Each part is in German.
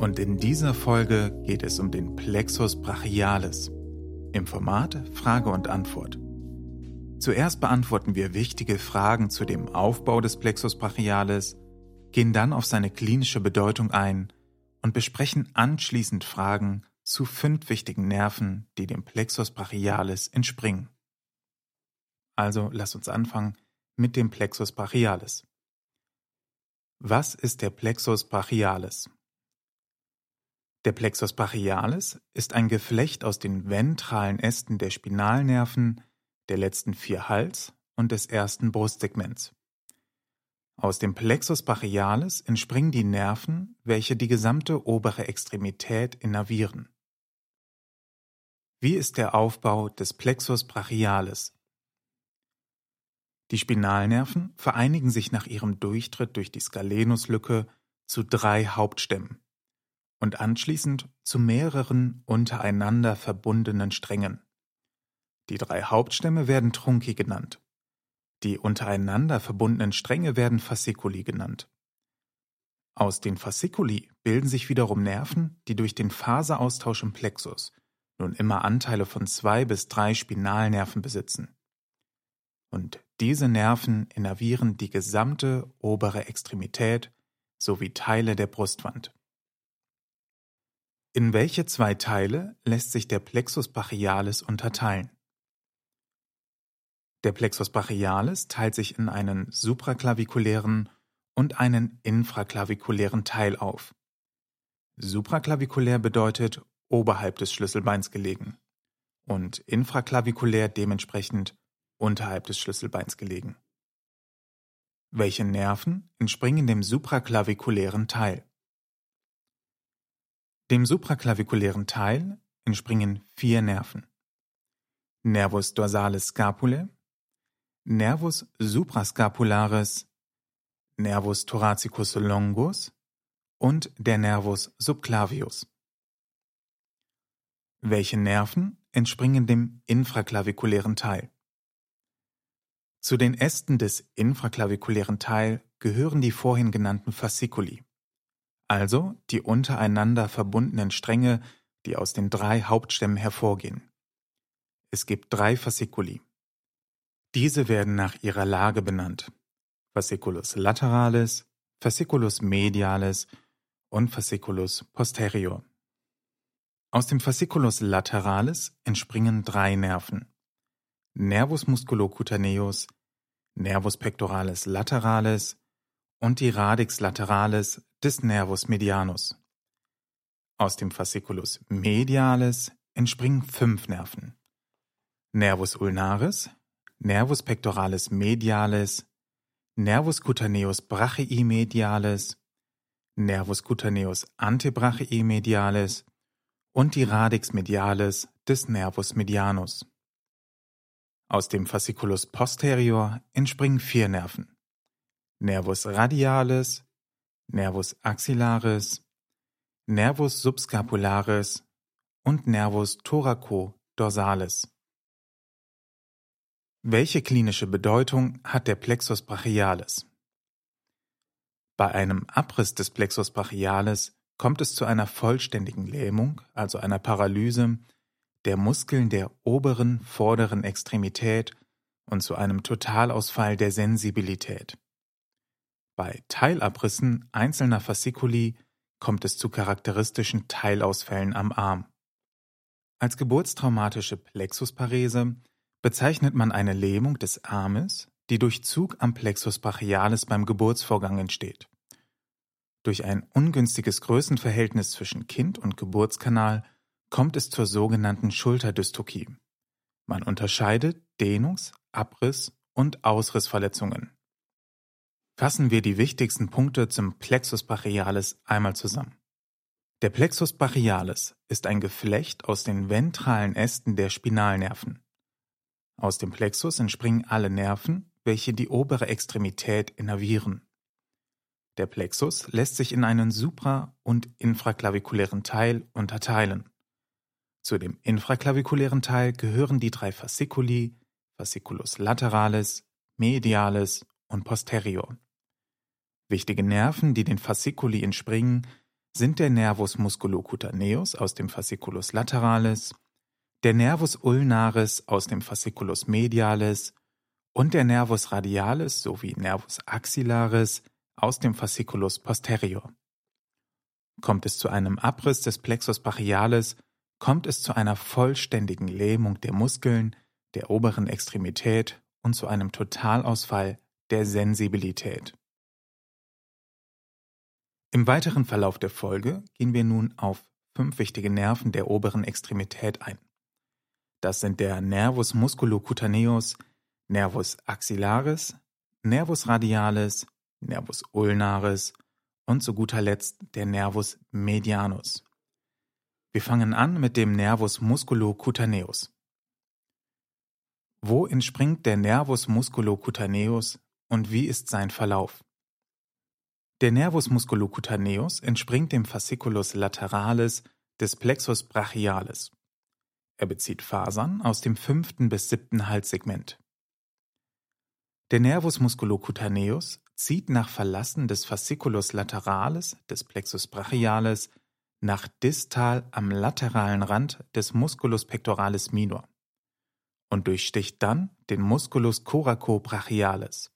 Und in dieser Folge geht es um den Plexus brachialis im Format Frage und Antwort. Zuerst beantworten wir wichtige Fragen zu dem Aufbau des Plexus brachialis, gehen dann auf seine klinische Bedeutung ein und besprechen anschließend Fragen zu fünf wichtigen Nerven, die dem Plexus brachialis entspringen. Also lass uns anfangen mit dem Plexus brachialis. Was ist der Plexus brachialis? Der Plexus brachialis ist ein Geflecht aus den ventralen Ästen der Spinalnerven, der letzten vier Hals- und des ersten Brustsegments. Aus dem Plexus brachialis entspringen die Nerven, welche die gesamte obere Extremität innervieren. Wie ist der Aufbau des Plexus brachialis? Die Spinalnerven vereinigen sich nach ihrem Durchtritt durch die Skalenuslücke zu drei Hauptstämmen und anschließend zu mehreren untereinander verbundenen Strängen. Die drei Hauptstämme werden Trunki genannt. Die untereinander verbundenen Stränge werden Fasciculi genannt. Aus den Fasciculi bilden sich wiederum Nerven, die durch den Faseraustausch im Plexus nun immer Anteile von zwei bis drei Spinalnerven besitzen. Und diese Nerven innervieren die gesamte obere Extremität sowie Teile der Brustwand. In welche zwei Teile lässt sich der Plexus brachialis unterteilen? Der Plexus brachialis teilt sich in einen supraklavikulären und einen infraklavikulären Teil auf. Supraklavikulär bedeutet oberhalb des Schlüsselbeins gelegen und infraklavikulär dementsprechend unterhalb des Schlüsselbeins gelegen. Welche Nerven entspringen dem supraklavikulären Teil? Dem supraklavikulären Teil entspringen vier Nerven. Nervus dorsalis scapulae, Nervus suprascapularis, Nervus thoracicus longus und der Nervus subclavius. Welche Nerven entspringen dem infraklavikulären Teil? Zu den Ästen des infraklavikulären Teil gehören die vorhin genannten Fasciculi also die untereinander verbundenen Stränge, die aus den drei Hauptstämmen hervorgehen. Es gibt drei Fasciculi. Diese werden nach ihrer Lage benannt. Fasciculus lateralis, Fasciculus medialis und Fasciculus posterior. Aus dem Fasciculus lateralis entspringen drei Nerven. Nervus musculocutaneus, Nervus pectoralis lateralis und die Radix lateralis des Nervus medianus. Aus dem Fasciculus medialis entspringen fünf Nerven. Nervus ulnaris, Nervus pectoralis medialis, Nervus cutaneus brachii medialis, Nervus cutaneus antebrachii medialis und die Radix medialis des Nervus medianus. Aus dem Fasciculus posterior entspringen vier Nerven. Nervus radialis, Nervus axillaris, Nervus subscapularis und Nervus thoraco-dorsalis. Welche klinische Bedeutung hat der Plexus brachialis? Bei einem Abriss des Plexus brachialis kommt es zu einer vollständigen Lähmung, also einer Paralyse, der Muskeln der oberen, vorderen Extremität und zu einem Totalausfall der Sensibilität. Bei Teilabrissen einzelner Fasciculi kommt es zu charakteristischen Teilausfällen am Arm. Als geburtstraumatische Plexusparese bezeichnet man eine Lähmung des Armes, die durch Zug am Plexus brachialis beim Geburtsvorgang entsteht. Durch ein ungünstiges Größenverhältnis zwischen Kind und Geburtskanal kommt es zur sogenannten Schulterdystokie. Man unterscheidet Dehnungs-, Abriss- und Ausrissverletzungen. Fassen wir die wichtigsten Punkte zum Plexus brachialis einmal zusammen. Der Plexus brachialis ist ein Geflecht aus den ventralen Ästen der Spinalnerven. Aus dem Plexus entspringen alle Nerven, welche die obere Extremität innervieren. Der Plexus lässt sich in einen supra- und infraklavikulären Teil unterteilen. Zu dem infraklavikulären Teil gehören die drei Fasciculi, Fasciculus lateralis, medialis und posterior. Wichtige Nerven, die den Fasciculi entspringen, sind der Nervus musculocutaneus aus dem Fasciculus lateralis, der Nervus ulnaris aus dem Fasciculus medialis und der Nervus radialis sowie Nervus axillaris aus dem Fasciculus posterior. Kommt es zu einem Abriss des Plexus brachialis, kommt es zu einer vollständigen Lähmung der Muskeln, der oberen Extremität und zu einem Totalausfall der Sensibilität. Im weiteren Verlauf der Folge gehen wir nun auf fünf wichtige Nerven der oberen Extremität ein. Das sind der Nervus musculocutaneus, Nervus axillaris, Nervus radialis, Nervus ulnaris und zu guter Letzt der Nervus medianus. Wir fangen an mit dem Nervus musculocutaneus. Wo entspringt der Nervus musculocutaneus und wie ist sein Verlauf? Der Nervus musculocutaneus entspringt dem Fasciculus lateralis des Plexus brachialis. Er bezieht Fasern aus dem fünften bis siebten Halssegment. Der Nervus musculocutaneus zieht nach Verlassen des Fasciculus lateralis des Plexus brachialis nach distal am lateralen Rand des Musculus pectoralis minor und durchsticht dann den Musculus coracobrachialis.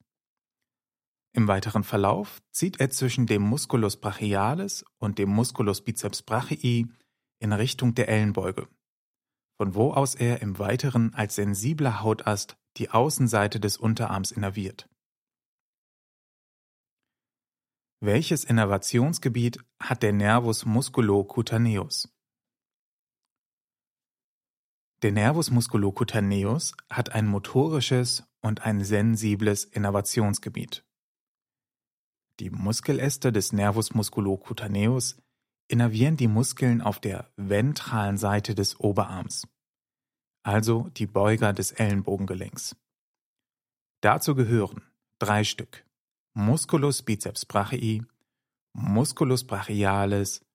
Im weiteren Verlauf zieht er zwischen dem Musculus brachialis und dem Musculus biceps brachii in Richtung der Ellenbeuge, von wo aus er im Weiteren als sensibler Hautast die Außenseite des Unterarms innerviert. Welches Innervationsgebiet hat der Nervus musculocutaneus? Der Nervus musculocutaneus hat ein motorisches und ein sensibles Innervationsgebiet. Die Muskeläste des Nervus musculocutaneus innervieren die Muskeln auf der ventralen Seite des Oberarms, also die Beuger des Ellenbogengelenks. Dazu gehören drei Stück. Musculus biceps brachii, Musculus brachialis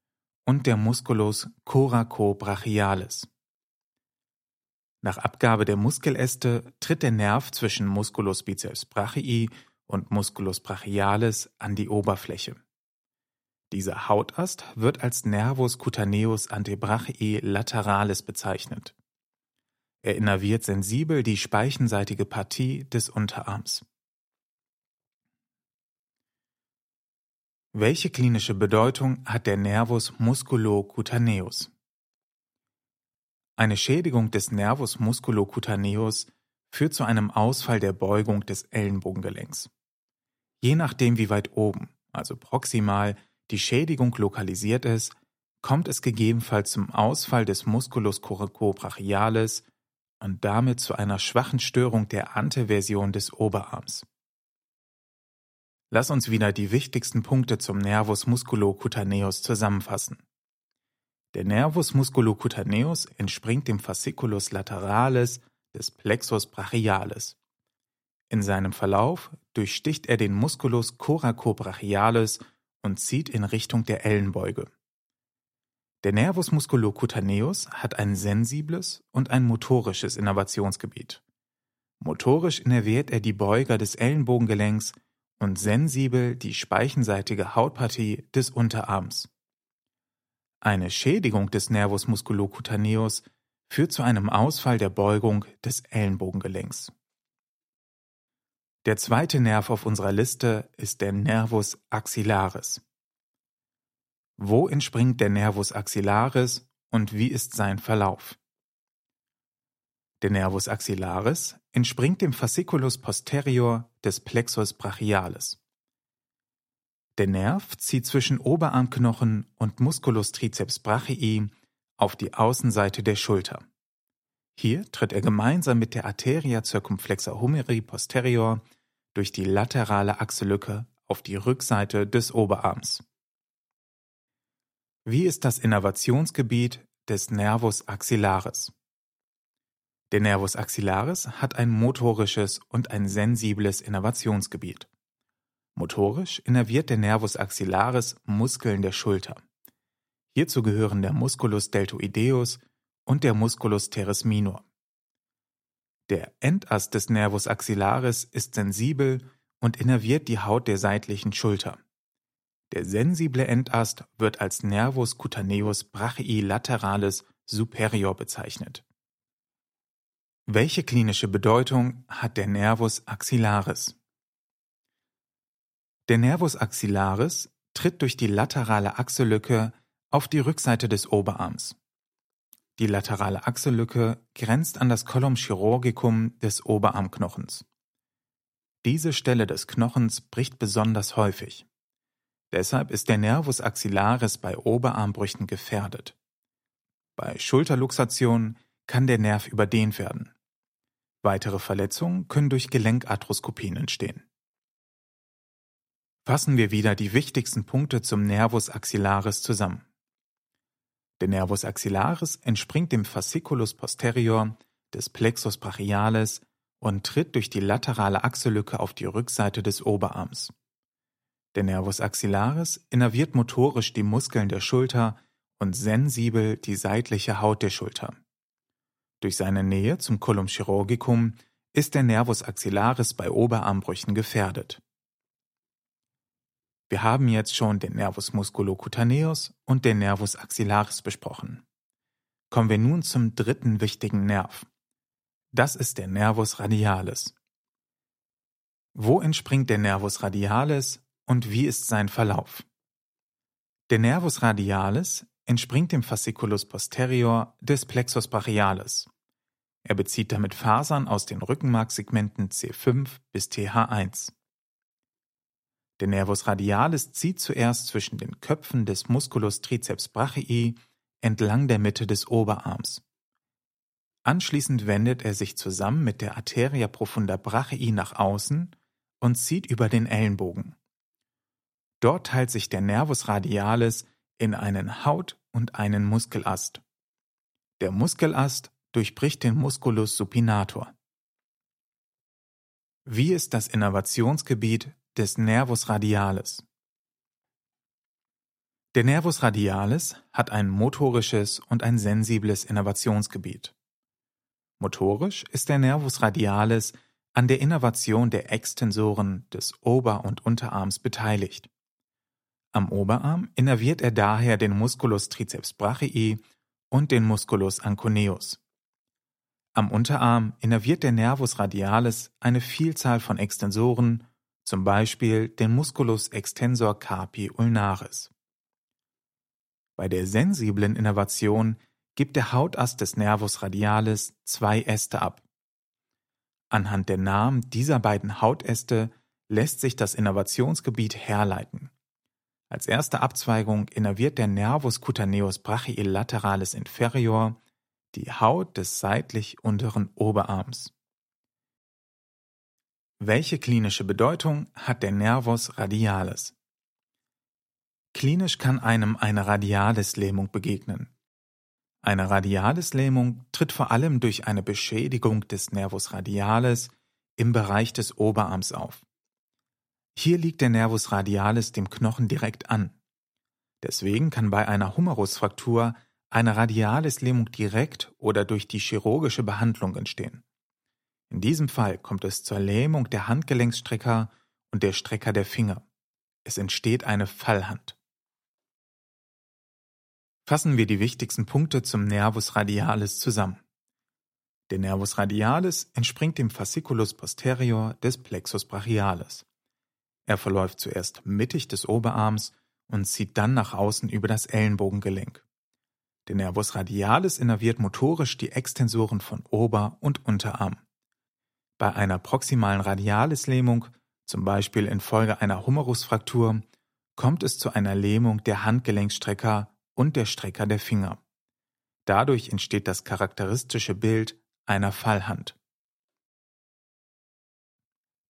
und der Musculus coracobrachialis. Nach Abgabe der Muskeläste tritt der Nerv zwischen Musculus biceps brachii und Musculus brachialis an die Oberfläche. Dieser Hautast wird als Nervus cutaneus antebrachii lateralis bezeichnet. Er innerviert sensibel die speichenseitige Partie des Unterarms. Welche klinische Bedeutung hat der Nervus musculocutaneus? Eine Schädigung des Nervus musculocutaneus führt zu einem Ausfall der Beugung des Ellenbogengelenks. Je nachdem, wie weit oben, also proximal, die Schädigung lokalisiert ist, kommt es gegebenenfalls zum Ausfall des Musculus coracobrachialis und damit zu einer schwachen Störung der Anteversion des Oberarms. Lass uns wieder die wichtigsten Punkte zum Nervus musculocutaneus zusammenfassen. Der Nervus musculocutaneus entspringt dem Fasciculus lateralis des Plexus brachialis. In seinem Verlauf durchsticht er den Musculus coracobrachialis und zieht in Richtung der Ellenbeuge. Der Nervus musculocutaneus hat ein sensibles und ein motorisches Innervationsgebiet. Motorisch innerviert er die Beuger des Ellenbogengelenks und sensibel die speichenseitige Hautpartie des Unterarms. Eine Schädigung des Nervus musculocutaneus führt zu einem Ausfall der Beugung des Ellenbogengelenks. Der zweite Nerv auf unserer Liste ist der Nervus axillaris. Wo entspringt der Nervus axillaris und wie ist sein Verlauf? Der Nervus axillaris entspringt dem Fasciculus posterior des Plexus brachialis. Der Nerv zieht zwischen Oberarmknochen und Musculus triceps brachii auf die Außenseite der Schulter. Hier tritt er gemeinsam mit der Arteria circumflexa humeri posterior durch die laterale Achselücke auf die Rückseite des Oberarms. Wie ist das Innervationsgebiet des Nervus axillaris? Der Nervus axillaris hat ein motorisches und ein sensibles Innervationsgebiet. Motorisch innerviert der Nervus axillaris Muskeln der Schulter. Hierzu gehören der Musculus deltoideus und der Musculus teres minor. Der Endast des Nervus axillaris ist sensibel und innerviert die Haut der seitlichen Schulter. Der sensible Endast wird als Nervus cutaneus brachii lateralis superior bezeichnet. Welche klinische Bedeutung hat der Nervus axillaris? Der Nervus axillaris tritt durch die laterale Achsellücke auf die Rückseite des Oberarms. Die laterale Achsellücke grenzt an das Collum chirurgicum des Oberarmknochens. Diese Stelle des Knochens bricht besonders häufig. Deshalb ist der Nervus axillaris bei Oberarmbrüchen gefährdet. Bei Schulterluxation kann der Nerv überdehnt werden. Weitere Verletzungen können durch Gelenkarthroskopien entstehen. Fassen wir wieder die wichtigsten Punkte zum Nervus axillaris zusammen. Der Nervus axillaris entspringt dem Fasciculus posterior des Plexus brachialis und tritt durch die laterale Achsellücke auf die Rückseite des Oberarms. Der Nervus axillaris innerviert motorisch die Muskeln der Schulter und sensibel die seitliche Haut der Schulter. Durch seine Nähe zum Colum chirurgicum ist der Nervus axillaris bei Oberarmbrüchen gefährdet. Wir haben jetzt schon den Nervus musculocutaneus und den Nervus axillaris besprochen. Kommen wir nun zum dritten wichtigen Nerv. Das ist der Nervus radialis. Wo entspringt der Nervus radialis und wie ist sein Verlauf? Der Nervus radialis entspringt dem Fasciculus posterior des Plexus brachialis. Er bezieht damit Fasern aus den Rückenmarksegmenten C5 bis TH1. Der Nervus radialis zieht zuerst zwischen den Köpfen des Musculus triceps brachii entlang der Mitte des Oberarms. Anschließend wendet er sich zusammen mit der Arteria profunda brachii nach außen und zieht über den Ellenbogen. Dort teilt sich der Nervus radialis in einen Haut- und einen Muskelast. Der Muskelast durchbricht den Musculus supinator. Wie ist das Innervationsgebiet des Nervus radialis? Der Nervus radialis hat ein motorisches und ein sensibles Innervationsgebiet. Motorisch ist der Nervus radialis an der Innervation der Extensoren des Ober- und Unterarms beteiligt. Am Oberarm innerviert er daher den Musculus triceps brachii und den Musculus anconeus. Am Unterarm innerviert der Nervus radialis eine Vielzahl von Extensoren, zum Beispiel den Musculus extensor carpi ulnaris. Bei der sensiblen Innervation gibt der Hautast des Nervus radialis zwei Äste ab. Anhand der Namen dieser beiden Hautäste lässt sich das Innervationsgebiet herleiten. Als erste Abzweigung innerviert der Nervus cutaneus brachiilateralis inferior die Haut des seitlich unteren Oberarms. Welche klinische Bedeutung hat der Nervus radialis? Klinisch kann einem eine Radialislähmung begegnen. Eine Radialislähmung tritt vor allem durch eine Beschädigung des Nervus radialis im Bereich des Oberarms auf. Hier liegt der Nervus radialis dem Knochen direkt an. Deswegen kann bei einer Humerusfraktur eine Radialislähmung direkt oder durch die chirurgische Behandlung entstehen. In diesem Fall kommt es zur Lähmung der Handgelenksstrecker und der Strecker der Finger. Es entsteht eine Fallhand. Fassen wir die wichtigsten Punkte zum Nervus radialis zusammen. Der Nervus radialis entspringt dem Fasciculus posterior des Plexus brachialis. Er verläuft zuerst mittig des Oberarms und zieht dann nach außen über das Ellenbogengelenk. Der Nervus radialis innerviert motorisch die Extensoren von Ober- und Unterarm. Bei einer proximalen Radialislähmung, zum Beispiel infolge einer Humerusfraktur, kommt es zu einer Lähmung der Handgelenkstrecker und der Strecker der Finger. Dadurch entsteht das charakteristische Bild einer Fallhand.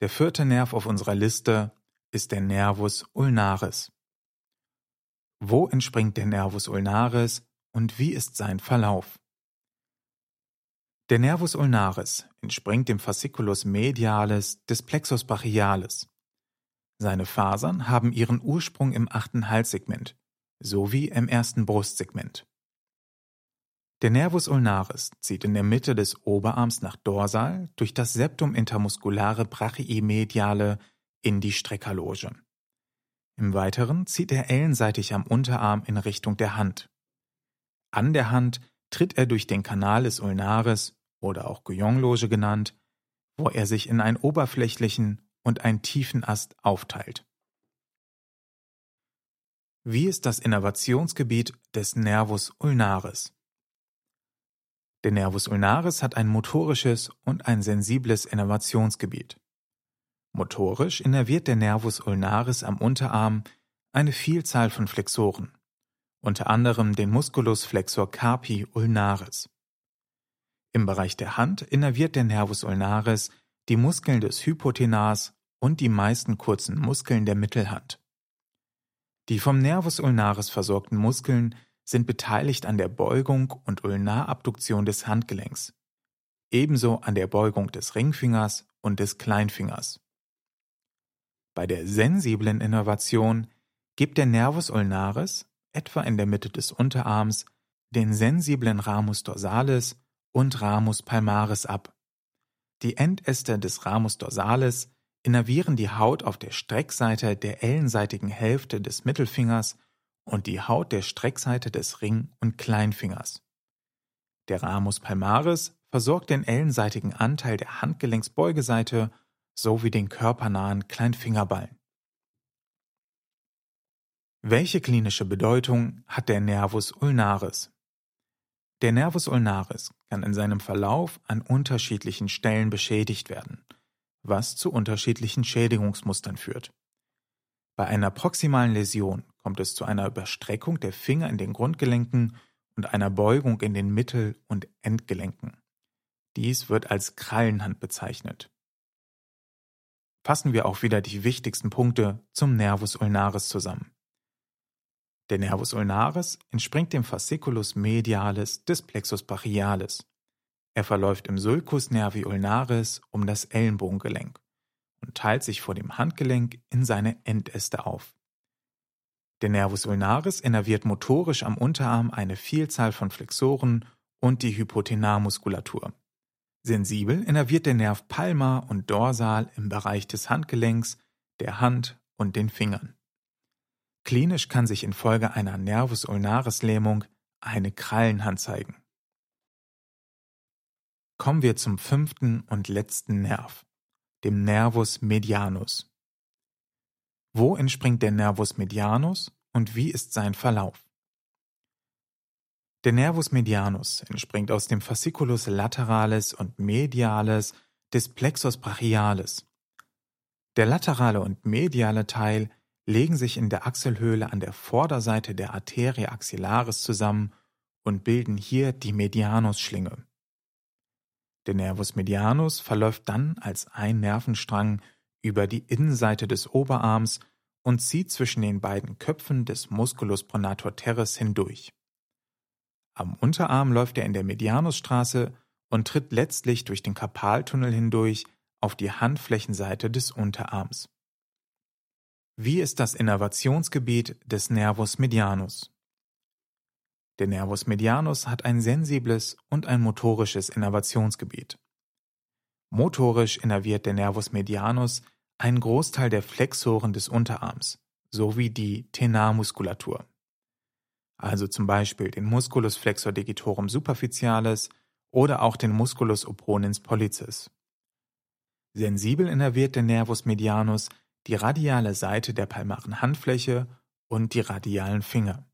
Der vierte Nerv auf unserer Liste ist der Nervus ulnaris. Wo entspringt der Nervus ulnaris und wie ist sein Verlauf? Der Nervus ulnaris entspringt dem Fasciculus medialis des Plexus brachialis. Seine Fasern haben ihren Ursprung im achten Halssegment sowie im ersten Brustsegment. Der Nervus ulnaris zieht in der Mitte des Oberarms nach dorsal durch das Septum intermusculare brachii mediale in die Streckerloge. Im Weiteren zieht er ellenseitig am Unterarm in Richtung der Hand. An der Hand tritt er durch den Canalis ulnaris oder auch Guillonloge genannt, wo er sich in einen oberflächlichen und einen tiefen Ast aufteilt. Wie ist das Innervationsgebiet des Nervus ulnaris? Der Nervus ulnaris hat ein motorisches und ein sensibles Innervationsgebiet. Motorisch innerviert der Nervus ulnaris am Unterarm eine Vielzahl von Flexoren, unter anderem den Musculus flexor carpi ulnaris. Im Bereich der Hand innerviert der Nervus ulnaris die Muskeln des Hypotenas und die meisten kurzen Muskeln der Mittelhand. Die vom Nervus ulnaris versorgten Muskeln sind beteiligt an der Beugung und Ulnarabduktion des Handgelenks, ebenso an der Beugung des Ringfingers und des Kleinfingers. Bei der sensiblen Innervation gibt der Nervus ulnaris, etwa in der Mitte des Unterarms, den sensiblen Ramus dorsalis und Ramus palmaris ab. Die Endäste des Ramus dorsalis innervieren die Haut auf der Streckseite der ellenseitigen Hälfte des Mittelfingers und die Haut der Streckseite des Ring- und Kleinfingers. Der Ramus palmaris versorgt den ellenseitigen Anteil der Handgelenksbeugeseite sowie den körpernahen Kleinfingerballen. Welche klinische Bedeutung hat der Nervus ulnaris? Der Nervus ulnaris kann in seinem Verlauf an unterschiedlichen Stellen beschädigt werden, was zu unterschiedlichen Schädigungsmustern führt. Bei einer proximalen Läsion kommt es zu einer Überstreckung der Finger in den Grundgelenken und einer Beugung in den Mittel- und Endgelenken. Dies wird als Krallenhand bezeichnet. Fassen wir auch wieder die wichtigsten Punkte zum Nervus ulnaris zusammen. Der Nervus ulnaris entspringt dem Fasciculus medialis des Plexus brachialis. Er verläuft im Sulcus nervi ulnaris um das Ellenbogengelenk und teilt sich vor dem Handgelenk in seine Endäste auf. Der Nervus ulnaris innerviert motorisch am Unterarm eine Vielzahl von Flexoren und die Hypotenarmuskulatur. Sensibel innerviert der Nerv palmar und dorsal im Bereich des Handgelenks, der Hand und den Fingern. Klinisch kann sich infolge einer Nervus ulnaris Lähmung eine Krallenhand zeigen. Kommen wir zum fünften und letzten Nerv, dem Nervus medianus. Wo entspringt der Nervus medianus und wie ist sein Verlauf? Der Nervus medianus entspringt aus dem Fasciculus lateralis und medialis des Plexus brachialis. Der laterale und mediale Teil legen sich in der Achselhöhle an der Vorderseite der Arterie axillaris zusammen und bilden hier die Medianusschlinge. Der Nervus medianus verläuft dann als ein Nervenstrang über die Innenseite des Oberarms und zieht zwischen den beiden Köpfen des Musculus pronator teres hindurch. Am Unterarm läuft er in der Medianusstraße und tritt letztlich durch den Karpaltunnel hindurch auf die Handflächenseite des Unterarms. Wie ist das Innervationsgebiet des Nervus medianus? Der Nervus medianus hat ein sensibles und ein motorisches Innervationsgebiet. Motorisch innerviert der Nervus medianus einen Großteil der Flexoren des Unterarms sowie die Tenarmuskulatur. Also zum Beispiel den Musculus flexor digitorum superficialis oder auch den Musculus opponens pollicis. Sensibel innerviert der Nervus medianus die radiale Seite der palmaren Handfläche und die radialen Finger.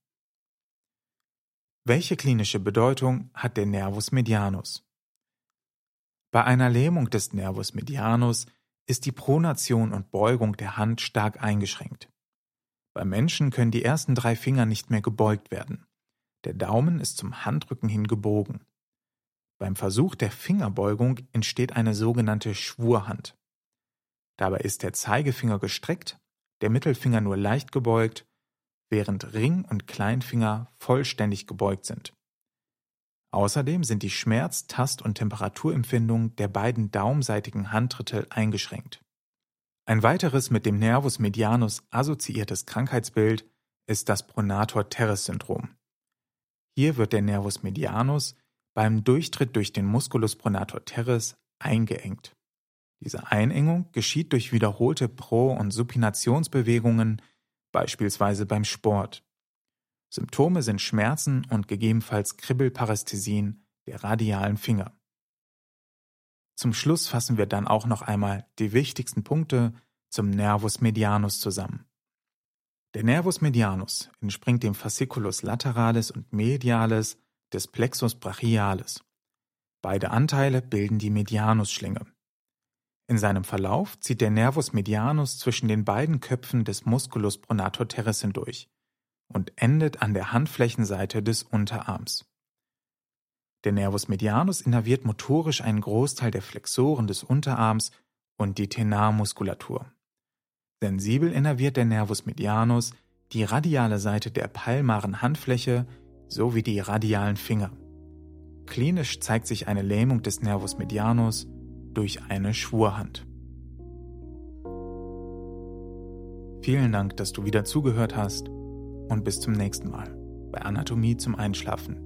Welche klinische Bedeutung hat der Nervus medianus? Bei einer Lähmung des Nervus medianus ist die Pronation und Beugung der Hand stark eingeschränkt. Beim Menschen können die ersten drei Finger nicht mehr gebeugt werden. Der Daumen ist zum Handrücken hin gebogen. Beim Versuch der Fingerbeugung entsteht eine sogenannte Schwurhand. Dabei ist der Zeigefinger gestreckt, der Mittelfinger nur leicht gebeugt, während Ring und Kleinfinger vollständig gebeugt sind. Außerdem sind die Schmerz-, Tast- und Temperaturempfindungen der beiden daumenseitigen Handdrittel eingeschränkt. Ein weiteres mit dem Nervus medianus assoziiertes Krankheitsbild ist das Pronator Teres Syndrom. Hier wird der Nervus medianus beim Durchtritt durch den Musculus pronator teres eingeengt. Diese Einengung geschieht durch wiederholte Pro- und Supinationsbewegungen, beispielsweise beim Sport. Symptome sind Schmerzen und gegebenenfalls Kribbelparästhesien der radialen Finger. Zum Schluss fassen wir dann auch noch einmal die wichtigsten Punkte zum Nervus medianus zusammen. Der Nervus medianus entspringt dem Fasciculus lateralis und medialis des Plexus brachialis. Beide Anteile bilden die Medianusschlinge. In seinem Verlauf zieht der Nervus medianus zwischen den beiden Köpfen des Musculus pronator teres hindurch und endet an der Handflächenseite des Unterarms. Der Nervus medianus innerviert motorisch einen Großteil der Flexoren des Unterarms und die Tenarmuskulatur. Sensibel innerviert der Nervus medianus die radiale Seite der palmaren Handfläche sowie die radialen Finger. Klinisch zeigt sich eine Lähmung des Nervus medianus durch eine Schwurhand. Vielen Dank, dass du wieder zugehört hast und bis zum nächsten Mal bei Anatomie zum Einschlafen